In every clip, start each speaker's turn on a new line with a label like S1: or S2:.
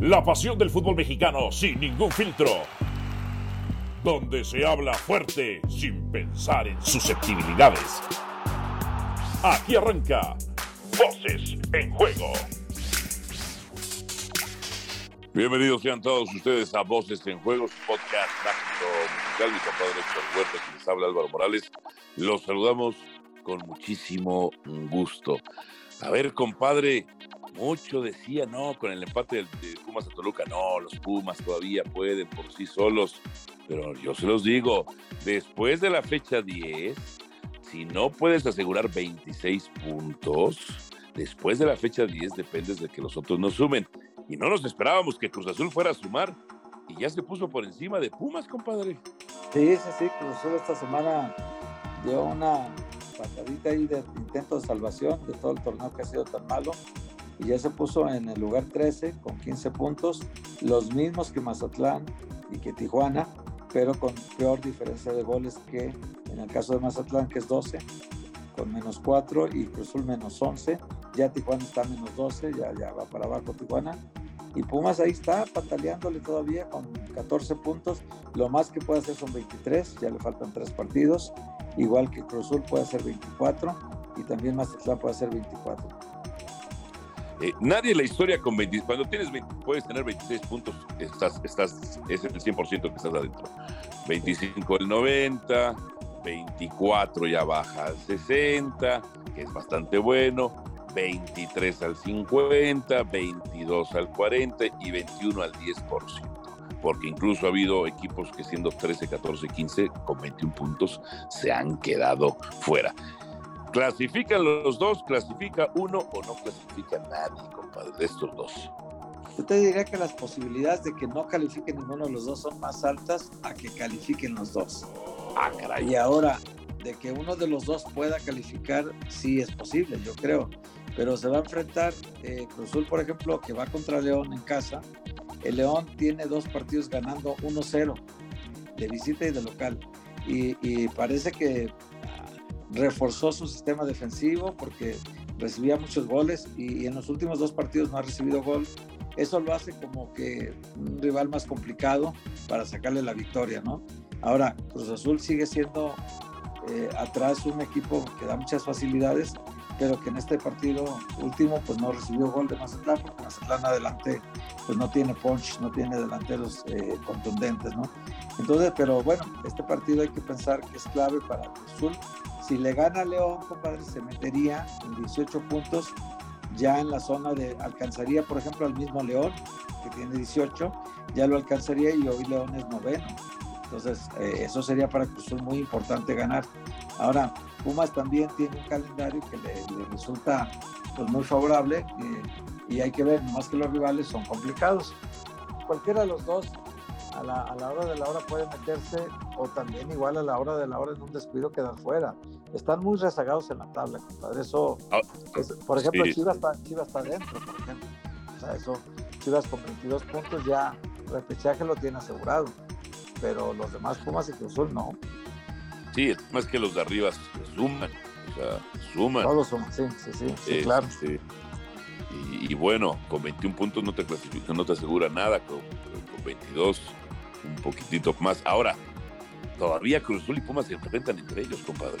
S1: La pasión del fútbol mexicano sin ningún filtro. Donde se habla fuerte sin pensar en susceptibilidades. Aquí arranca Voces en Juego. Bienvenidos sean todos ustedes a Voces en Juego, su podcast mágico musical. Mi compadre Héctor Huerta, quien les habla Álvaro Morales. Los saludamos con muchísimo gusto. A ver, compadre, mucho decía, no, con el empate de Pumas a Toluca, no, los Pumas todavía pueden por sí solos. Pero yo se los digo, después de la fecha 10, si no puedes asegurar 26 puntos, después de la fecha 10 dependes de que los otros no sumen. Y no nos esperábamos que Cruz Azul fuera a sumar. Y ya se puso por encima de Pumas, compadre.
S2: Sí, sí, sí, Cruz Azul esta semana dio una patadita ahí de intento de salvación de todo el torneo que ha sido tan malo y ya se puso en el lugar 13 con 15 puntos, los mismos que Mazatlán y que Tijuana, pero con peor diferencia de goles que en el caso de Mazatlán, que es 12, con menos 4 y Cruzul menos 11. Ya Tijuana está menos 12, ya, ya va para abajo Tijuana. Y Pumas ahí está pataleándole todavía con 14 puntos. Lo más que puede hacer son 23, ya le faltan 3 partidos. Igual que Cruzul puede hacer 24 y también Mazatlán puede hacer 24.
S1: Eh, nadie en la historia con 20, cuando tienes 20, puedes tener 26 puntos, estás, estás, es el 100% que estás adentro. 25 el 90, 24 ya baja al 60, que es bastante bueno, 23 al 50, 22 al 40 y 21 al 10%. Porque incluso ha habido equipos que siendo 13, 14, 15 con 21 puntos se han quedado fuera. ¿Clasifican los dos? ¿Clasifica uno o no clasifica nadie, compadre, de estos dos?
S2: Yo te diría que las posibilidades de que no califiquen ninguno de los dos son más altas a que califiquen los dos.
S1: Ah, caray.
S2: Y ahora, de que uno de los dos pueda calificar, sí es posible, yo creo. Pero se va a enfrentar eh, Cruzul, por ejemplo, que va contra León en casa. El León tiene dos partidos ganando 1-0 de visita y de local. Y, y parece que reforzó su sistema defensivo porque recibía muchos goles y, en los últimos dos partidos no ha recibido gol. Eso lo hace como que un rival más complicado para sacarle la victoria, ¿no? Ahora, Cruz Azul sigue siendo eh, atrás un equipo que da muchas facilidades, pero que en este partido último pues no recibió gol de Mazatlán, porque Mazatlán adelante pues no tiene punch, no tiene delanteros eh, contundentes, ¿no? Entonces, pero bueno, este partido hay que pensar que es clave para Cruz Azul si le gana León, compadre, se metería en 18 puntos ya en la zona de, alcanzaría por ejemplo al mismo León, que tiene 18, ya lo alcanzaría y hoy León es noveno. Entonces, eh, eso sería para Cruzul muy importante ganar. Ahora, Pumas también tiene un calendario que le, resulta pues, muy favorable eh, y hay que ver, más que los rivales son complicados. Cualquiera de los dos a la, a la, hora de la hora puede meterse o también igual a la hora de la hora en un descuido quedar fuera. Están muy rezagados en la tabla, compadre. Eso, ah, por ejemplo, Chivas, está, Chivas está dentro, por ejemplo. O sea, eso, Chivas con 22 puntos ya repechaje lo tiene asegurado. Pero los demás Pumas y Cruzul no.
S1: Sí, más que los de arriba suman. O sea, suman.
S2: Todos suman, sí, sí, sí, sí claro.
S1: Y, y, bueno, con 21 puntos no te clasifica, no te asegura nada. Con, con 22 un poquitito más. Ahora, todavía Cruz Azul y Pumas se enfrentan entre ellos, compadre.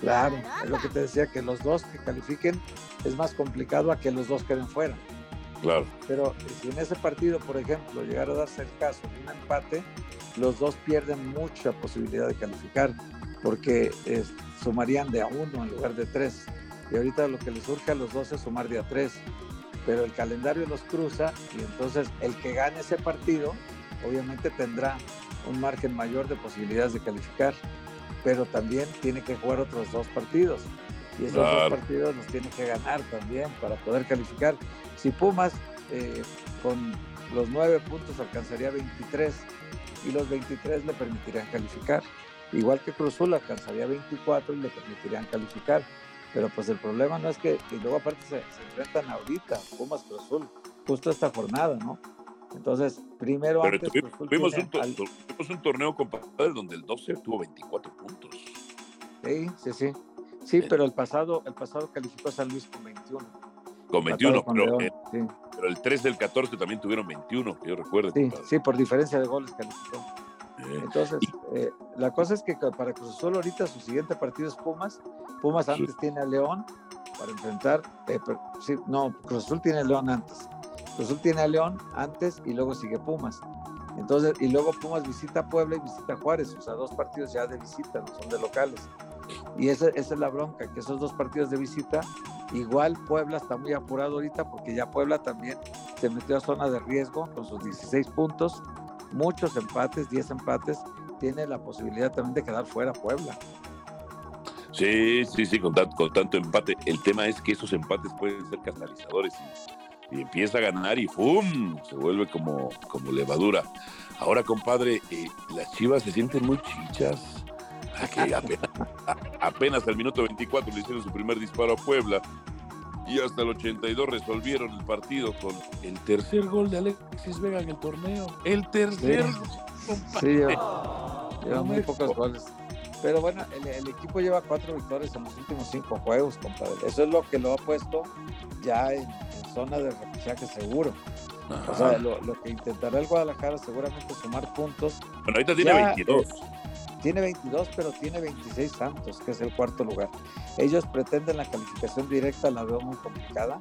S2: Claro, es lo que te decía, que los dos que califiquen es más complicado a que los dos queden fuera.
S1: Claro.
S2: Pero si en ese partido, por ejemplo, llegara a darse el caso de un empate, los dos pierden mucha posibilidad de calificar, porque sumarían de a uno en lugar de tres. Y ahorita lo que les surge a los dos es sumar de a tres. Pero el calendario los cruza y entonces el que gane ese partido obviamente tendrá un margen mayor de posibilidades de calificar, pero también tiene que jugar otros dos partidos. Y esos dos partidos los tiene que ganar también para poder calificar. Si Pumas eh, con los nueve puntos alcanzaría 23 y los 23 le permitirían calificar. Igual que Cruzul alcanzaría 24 y le permitirían calificar. Pero pues el problema no es que, y luego aparte se, se enfrentan ahorita, Pumas Cruzul, justo esta jornada, ¿no? Entonces, primero
S1: antes, tuvimos, un, torneo, compadre, donde el 12 tuvo 24 puntos.
S2: Sí, sí, sí. Sí, pero el pasado, el pasado calificó a San Luis con 21.
S1: Con 21, pero, pero el 13 del 14 también tuvieron 21, que yo recuerdo.
S2: Sí, sí, por diferencia de goles calificó. Entonces, eh, la cosa es que para Cruz Azul ahorita su siguiente partido es Pumas. Pumas antes tiene a León para enfrentar, eh, sí, no, Cruz Azul tiene a León antes. Cruz Azul tiene a León antes y luego sigue Pumas. Entonces, y luego Pumas visita Puebla y visita Juárez, o sea, dos partidos ya de visita, no son de locales. Y esa, esa es la bronca, que esos dos partidos de visita, igual Puebla está muy apurado ahorita porque ya Puebla también se metió a zona de riesgo con sus 16 puntos, muchos empates, 10 empates, tiene la posibilidad también de quedar fuera Puebla.
S1: Sí, sí, sí, con tanto, con tanto empate. El tema es que esos empates pueden ser catalizadores y, empieza a ganar y ¡fum! Se vuelve como, como levadura. Ahora, compadre, eh, las chivas se sienten muy chichas. apenas, apenas al minuto 24 le hicieron su primer disparo a Puebla y hasta el 82 resolvieron el partido con el tercer gol de Alexis Vega en el torneo. El tercer.
S2: Sí, lleva, muy pocos goles. Pero bueno, el, equipo lleva cuatro victorias en los últimos cinco juegos, compadre. Eso es lo que lo ha puesto ya en, zona de repechaje seguro. O sea, lo, que intentará el Guadalajara seguramente sumar puntos.
S1: Bueno, ahorita tiene 22.
S2: Tiene 22, pero tiene 26 Santos, que es el cuarto lugar. Ellos pretenden la calificación directa, la veo muy complicada,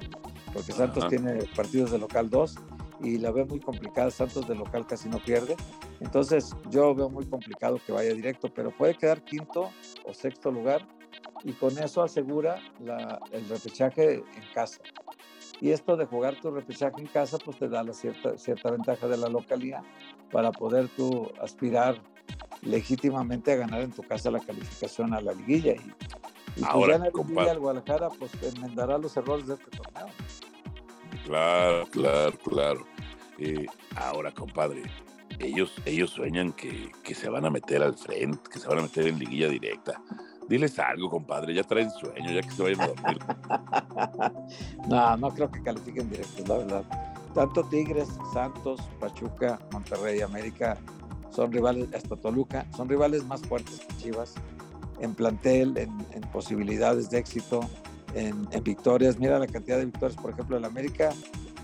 S2: porque Santos tiene partidos de local 2 y la veo muy complicada. Santos de local casi no pierde. Entonces yo veo muy complicado que vaya directo, pero puede quedar quinto o sexto lugar y con eso asegura el repechaje en casa. Y esto de jugar tu repechaje en casa, pues te da la cierta, cierta ventaja de la localidad para poder tú aspirar legítimamente a ganar en tu casa la calificación a la liguilla. Y, y Ahora, si gana el Guadalajara, pues enmendará los errores de este torneo.
S1: Claro, claro, claro. Eh, ahora, compadre, ellos, ellos sueñan que, que, se van a meter al frente, que se van a meter en liguilla directa. Diles algo, compadre, ya traen sueño, ya que se vayan a dormir.
S2: no, no creo que califiquen directos, la verdad. Tanto Tigres, Santos, Pachuca, Monterrey, América son rivales, hasta Toluca, son rivales más fuertes que Chivas en plantel, en, posibilidades de éxito, en, victorias. Mira la cantidad de victorias, por ejemplo, el América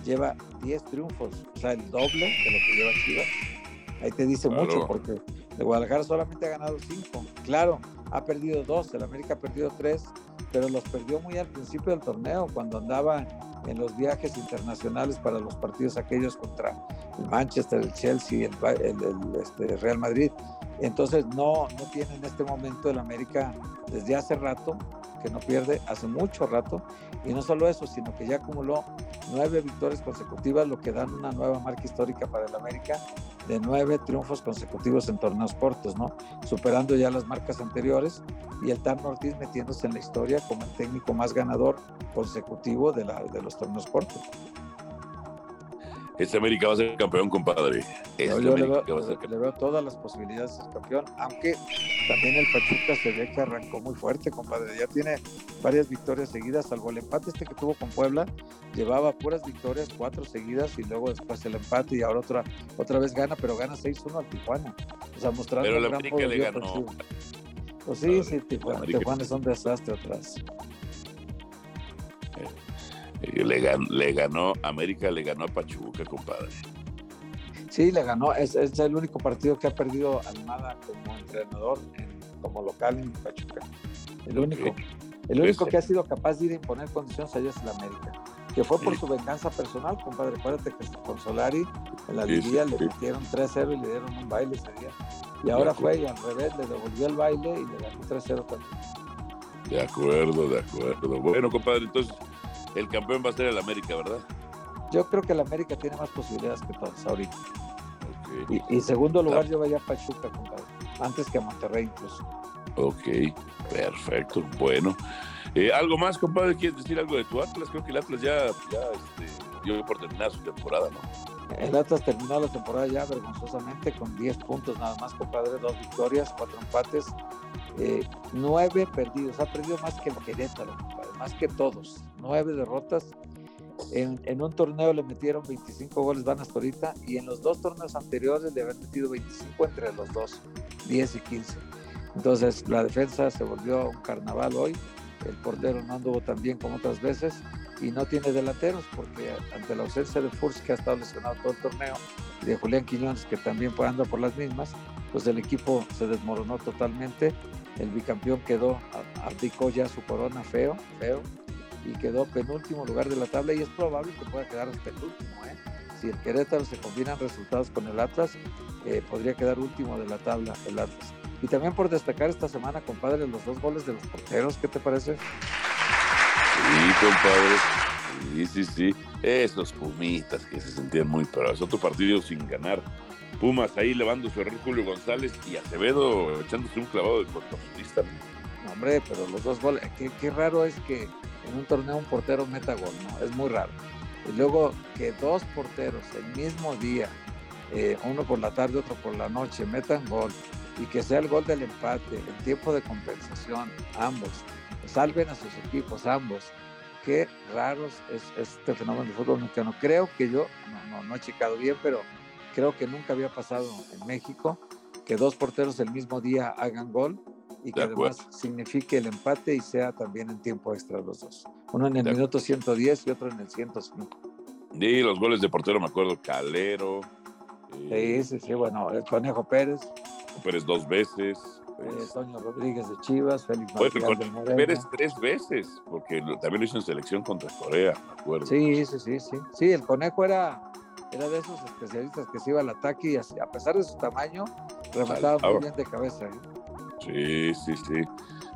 S2: lleva 10 triunfos, o sea, el doble de lo que lleva Chivas. Ahí te dice mucho, porque el Guadalajara solamente ha ganado 5. Claro, ha perdido 2, el América ha perdido 3, pero los perdió muy al principio del torneo, cuando andaba en los viajes internacionales para los partidos aquellos contra el Manchester, el Chelsea, el, el, este, Real Madrid. Entonces no, no tiene en este momento el América desde hace rato, que no pierde, hace mucho rato, y no solo eso, sino que ya acumuló nueve victorias consecutivas, lo que dan una nueva marca histórica para el América de nueve triunfos consecutivos en torneos cortos, ¿no? Superando ya las marcas anteriores y el Tan Ortiz metiéndose en la historia como el técnico más ganador consecutivo de, la, de los torneos cortos.
S1: Este América va a ser campeón, compadre. Este
S2: yo le veo, todas las posibilidades de ser campeón, aunque también el Pachuca se ve que arrancó muy fuerte, compadre. Ya tiene varias victorias seguidas, salvo el empate este que tuvo con Puebla. Llevaba puras victorias, cuatro seguidas, y luego después el empate, y ahora otra, otra vez gana, pero gana 6-1 al Tijuana. O sea, mostrando
S1: pero el América le ganó.
S2: Pues sí, sí, Tijuana, Tijuana es un desastre atrás.
S1: Le, ganó, América le ganó a Pachuca, compadre.
S2: Sí, le ganó. Es, el único partido que ha perdido Almada como entrenador, como local en Pachuca. El único. El único que ha sido capaz de ir a imponer condiciones allá es el América. Que fue por su venganza personal, compadre. Acuérdate que con Solari en la liguilla le metieron 3-0 y le dieron un baile ese día. Y ahora fue y al revés, le devolvió el baile y le ganó 3-0 también.
S1: De acuerdo, de acuerdo. Bueno, compadre, entonces el campeón va a ser el América, ¿verdad?
S2: Yo creo que el América tiene más posibilidades que todos ahorita. Y, segundo lugar yo veía a Pachuca, compadre, antes que a Monterrey incluso.
S1: Ok, perfecto, bueno. Eh, ¿Algo más, compadre? ¿Quieres decir algo de tu Atlas? Creo que el Atlas ya, ya este, dio por terminar su temporada, ¿no?
S2: El Atlas terminó la temporada ya vergonzosamente con 10 puntos nada más, compadre, dos victorias, cuatro empates, eh, nueve perdidos. Ha perdido más que el Querétaro, más que todos. Nueve derrotas. En, un torneo le metieron 25 goles van hasta ahorita y en los dos torneos anteriores le habían metido 25 entre los dos, 10 y 15. Entonces la defensa se volvió un carnaval hoy. El portero no anduvo tan bien como otras veces y no tiene delanteros porque ante la ausencia de Furs que ha estado lesionado todo el torneo y de Julián Quiñones que también fue andar por las mismas, pues el equipo se desmoronó totalmente. El bicampeón quedó, abdicó ya su corona feo, feo, y quedó penúltimo lugar de la tabla y es probable que pueda quedar hasta el. ¿eh? Si el Querétaro se combinan resultados con el Atlas, eh, podría quedar último de la tabla el Atlas. Y también por destacar esta semana, compadre, los dos goles de los porteros, ¿qué te parece?
S1: Sí, compadre. Sí, sí, sí. Esos Pumitas que se sentían muy es Otro partido sin ganar. Pumas ahí levando su error Julio González y Acevedo echándose un clavado de cortofonista.
S2: hombre, pero los dos goles. Qué, raro es que en un torneo un portero meta gol, ¿no? Es muy raro. Y luego que dos porteros el mismo día, eh, uno por la tarde, otro por la noche, metan gol y que sea el gol del empate, el tiempo de compensación, ambos, salven a sus equipos, ambos. Qué raros es, este fenómeno del fútbol mexicano. Creo que yo, no, no, he checado bien, pero creo que nunca había pasado en México que dos porteros el mismo día hagan gol y que además signifique el empate y sea también en tiempo extra los dos. Uno en el minuto 110 y otro en el 105.
S1: Y los goles de portero, me acuerdo, Calero.
S2: Sí, sí, sí, bueno, el Conejo Pérez.
S1: Pérez dos veces.
S2: Pues. Toño Rodríguez de Chivas, Félix
S1: bueno, Pérez tres veces, porque también lo hizo en selección contra Corea, me acuerdo.
S2: Sí, sí, sí, sí. Sí, el Conejo era, era de esos especialistas que se iba al ataque y a pesar de su tamaño, remataba muy bien de cabeza. ¿eh?
S1: Sí, sí, sí.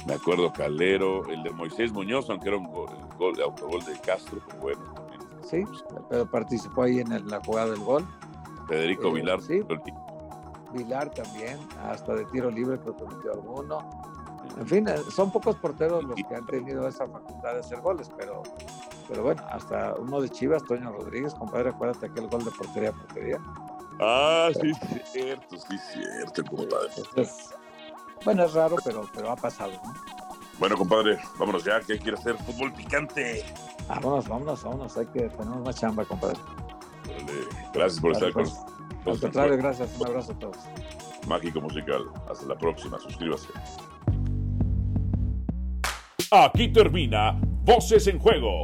S1: Me acuerdo Calero, el de Moisés Muñoz, aunque era un gol, gol de autogol de Castro, pero bueno también.
S2: Sí, pero participó ahí en la jugada del gol.
S1: Federico eh, Vilar.
S2: Sí. Vilar también, hasta de tiro libre que metió alguno. En fin, eh, son pocos porteros los que han tenido esa facultad de hacer goles, pero, pero bueno, hasta uno de Chivas, Toño Rodríguez, compadre, acuérdate aquel gol de portería a portería.
S1: Ah, sí, cierto, sí, cierto, compadre.
S2: bueno, es raro, pero, pero ha pasado, ¿no?
S1: Bueno, compadre, vámonos ya, que hay que hacer fútbol picante.
S2: Vámonos, vámonos, vámonos, hay que tener más chamba, compadre.
S1: Gracias por estar con
S2: nosotros. Al contrario, gracias. Un abrazo a todos.
S1: Mágico Musical. Hasta la próxima. Suscríbase.
S3: Aquí termina Voces en Juego.